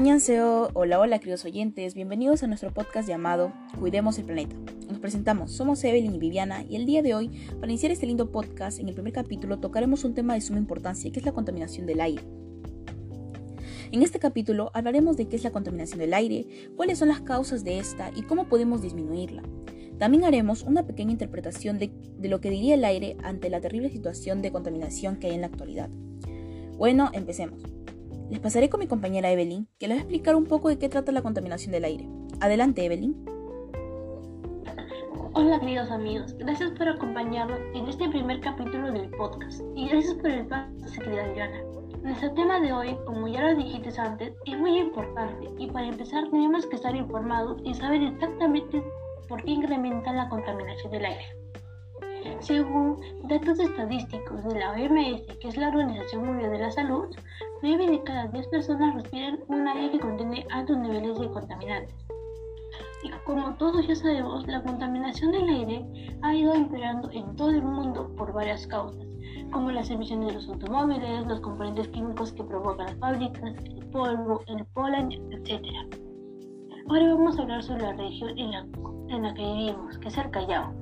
Añanseo, hola hola queridos oyentes, bienvenidos a nuestro podcast llamado Cuidemos el Planeta. Nos presentamos, somos Evelyn y Viviana y el día de hoy, para iniciar este lindo podcast, en el primer capítulo tocaremos un tema de suma importancia que es la contaminación del aire. En este capítulo hablaremos de qué es la contaminación del aire, cuáles son las causas de esta y cómo podemos disminuirla. También haremos una pequeña interpretación de, de lo que diría el aire ante la terrible situación de contaminación que hay en la actualidad. Bueno, empecemos. Les pasaré con mi compañera Evelyn, que les va a explicar un poco de qué trata la contaminación del aire. Adelante, Evelyn. Hola queridos amigos, gracias por acompañarnos en este primer capítulo del podcast y gracias por el pase, querida Diana. Nuestro tema de hoy, como ya lo dijiste antes, es muy importante y para empezar tenemos que estar informados y saber exactamente por qué incrementa la contaminación del aire. Según datos estadísticos de la OMS, que es la Organización Mundial de la Salud, 9 de cada 10 personas respiran un aire que contiene altos niveles de contaminantes. Y como todos ya sabemos, la contaminación del aire ha ido empeorando en todo el mundo por varias causas, como las emisiones de los automóviles, los componentes químicos que provocan las fábricas, el polvo, el polen, etc. Ahora vamos a hablar sobre la región en la, en la que vivimos, que es el Callao.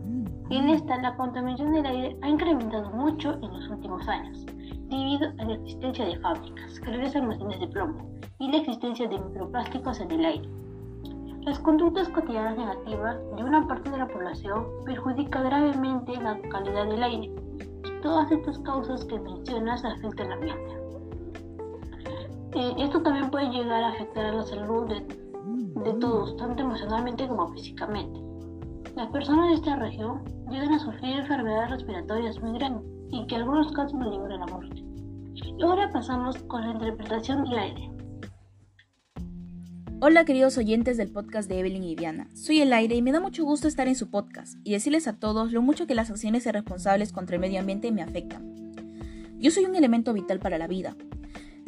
En esta, la contaminación del aire ha incrementado mucho en los últimos años, debido a la existencia de fábricas, grandes almacenes de plomo y la existencia de microplásticos en el aire. Las conductas cotidianas negativas de una parte de la población perjudican gravemente la calidad del aire y todas estas causas que mencionas afectan al ambiente. Eh, esto también puede llegar a afectar a la salud de, de todos, tanto emocionalmente como físicamente. Las personas de esta región llegan a sufrir enfermedades respiratorias muy grandes y que algunos casos llevan a la muerte. Y ahora pasamos con la interpretación del aire. Hola queridos oyentes del podcast de Evelyn y Viviana. Soy el aire y me da mucho gusto estar en su podcast y decirles a todos lo mucho que las acciones irresponsables contra el medio ambiente me afectan. Yo soy un elemento vital para la vida,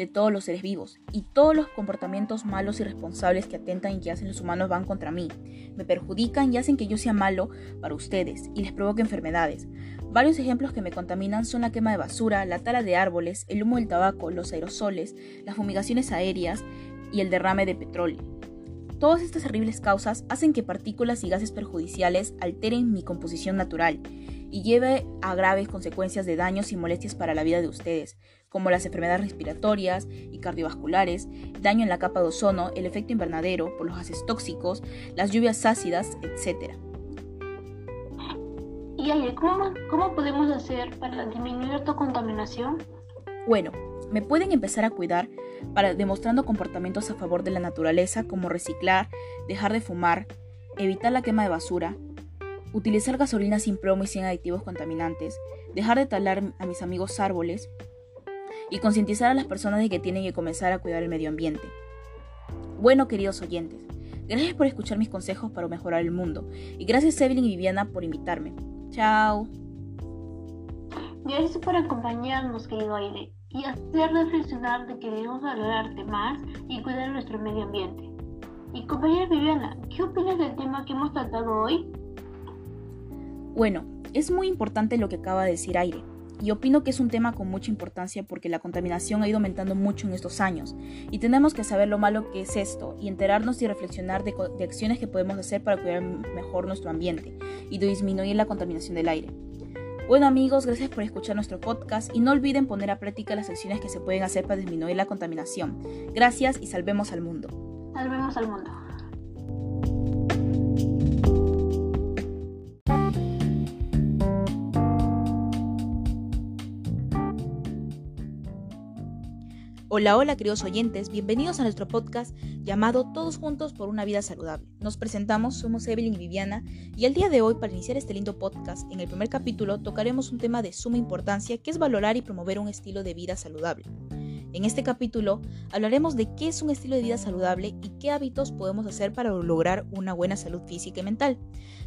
de todos los seres vivos, y todos los comportamientos malos y responsables que atentan y que hacen los humanos van contra mí, me perjudican y hacen que yo sea malo para ustedes y les provoque enfermedades. Varios ejemplos que me contaminan son la quema de basura, la tala de árboles, el humo del tabaco, los aerosoles, las fumigaciones aéreas y el derrame de petróleo. Todas estas terribles causas hacen que partículas y gases perjudiciales alteren mi composición natural y lleve a graves consecuencias de daños y molestias para la vida de ustedes, como las enfermedades respiratorias y cardiovasculares, daño en la capa de ozono, el efecto invernadero por los gases tóxicos, las lluvias ácidas, etc. ¿Y Ale, ¿cómo, cómo podemos hacer para disminuir esta contaminación? Bueno, me pueden empezar a cuidar para demostrando comportamientos a favor de la naturaleza como reciclar, dejar de fumar, evitar la quema de basura, utilizar gasolina sin plomo y sin aditivos contaminantes, dejar de talar a mis amigos árboles y concientizar a las personas de que tienen que comenzar a cuidar el medio ambiente. Bueno, queridos oyentes, gracias por escuchar mis consejos para mejorar el mundo y gracias Evelyn y Viviana por invitarme. Chao. Gracias por acompañarnos, querido aire, y hacer reflexionar de que debemos valorarte más y cuidar nuestro medio ambiente. Y compañera Viviana, ¿qué opinas del tema que hemos tratado hoy? Bueno, es muy importante lo que acaba de decir Aire, y opino que es un tema con mucha importancia porque la contaminación ha ido aumentando mucho en estos años, y tenemos que saber lo malo que es esto, y enterarnos y reflexionar de, acciones que podemos hacer para cuidar mejor nuestro ambiente y disminuir la contaminación del aire. Bueno amigos, gracias por escuchar nuestro podcast y no olviden poner a práctica las acciones que se pueden hacer para disminuir la contaminación. Gracias y salvemos al mundo. Salvemos al mundo. Hola, hola queridos oyentes, bienvenidos a nuestro podcast llamado Todos Juntos por una Vida Saludable. Nos presentamos, somos Evelyn y Viviana y el día de hoy para iniciar este lindo podcast, en el primer capítulo tocaremos un tema de suma importancia que es valorar y promover un estilo de vida saludable. En este capítulo hablaremos de qué es un estilo de vida saludable y qué hábitos podemos hacer para lograr una buena salud física y mental,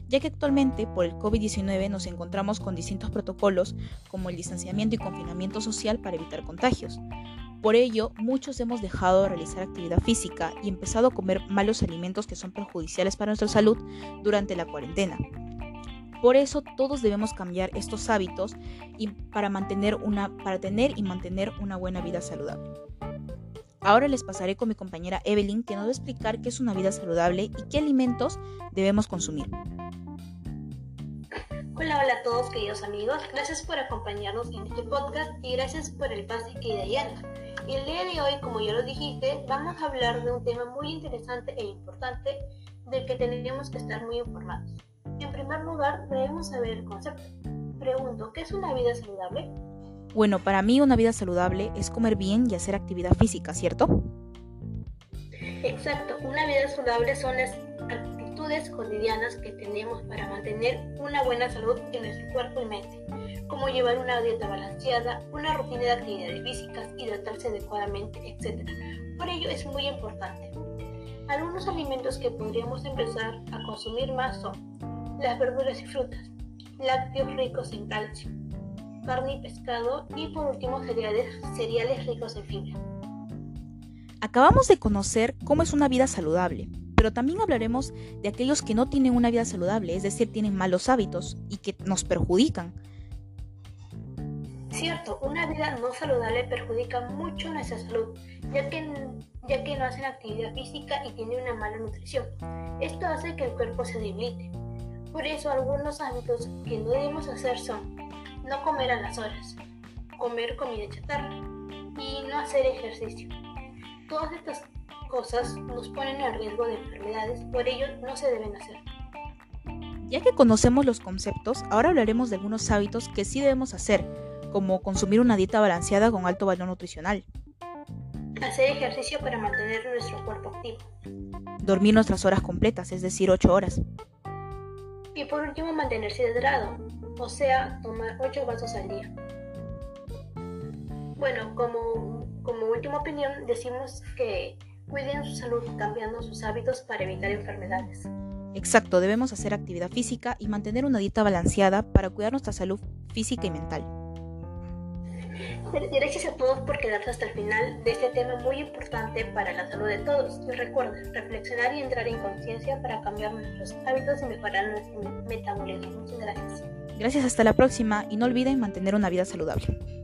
ya que actualmente por el COVID-19 nos encontramos con distintos protocolos como el distanciamiento y confinamiento social para evitar contagios. Por ello, muchos hemos dejado de realizar actividad física y empezado a comer malos alimentos que son perjudiciales para nuestra salud durante la cuarentena. Por eso todos debemos cambiar estos hábitos y para, mantener una, para tener y mantener una buena vida saludable. Ahora les pasaré con mi compañera Evelyn que nos va a explicar qué es una vida saludable y qué alimentos debemos consumir. Hola, hola a todos queridos amigos, gracias por acompañarnos en este podcast y gracias por el pase que Diana. Y el día de hoy, como ya lo dijiste, vamos a hablar de un tema muy interesante e importante del que tenemos que estar muy informados. En primer lugar, debemos saber el concepto. Pregunto, ¿qué es una vida saludable? Bueno, para mí una vida saludable es comer bien y hacer actividad física, ¿cierto? Exacto, una vida saludable son las cotidianas que tenemos para mantener una buena salud en nuestro cuerpo y mente, como llevar una dieta balanceada, una rutina de actividades físicas, hidratarse adecuadamente, etc. Por ello es muy importante. Algunos alimentos que podríamos empezar a consumir más son las verduras y frutas, lácteos ricos en calcio, carne y pescado y por último cereales, cereales ricos en fibra. Acabamos de conocer cómo es una vida saludable, pero también hablaremos de aquellos que no tienen una vida saludable, es decir, tienen malos hábitos y que nos perjudican. Cierto, una vida no saludable perjudica mucho nuestra salud, ya que, ya que no hacen actividad física y tienen una mala nutrición. Esto hace que el cuerpo se debilite. Por eso algunos hábitos que no debemos hacer son no comer a las horas, comer comida chatarra y no hacer ejercicio. Todas estas cosas nos ponen en riesgo de enfermedades, por ello no se deben hacer. Ya que conocemos los conceptos, ahora hablaremos de algunos hábitos que sí debemos hacer, como consumir una dieta balanceada con alto valor nutricional. Hacer ejercicio para mantener nuestro cuerpo activo. Dormir nuestras horas completas, es decir, 8 horas. Y por último, mantenerse hidrado, o sea, tomar 8 vasos al día. Bueno, como, como última opinión, decimos que cuiden su salud cambiando sus hábitos para evitar enfermedades. Exacto, debemos hacer actividad física y mantener una dieta balanceada para cuidar nuestra salud física y mental. Gracias a todos por quedarse hasta el final de este tema muy importante para la salud de todos. Y recuerden, reflexionar y entrar en conciencia para cambiar nuestros hábitos y mejorar nuestro metabolismo. Muchas gracias. Gracias, hasta la próxima y no olviden mantener una vida saludable.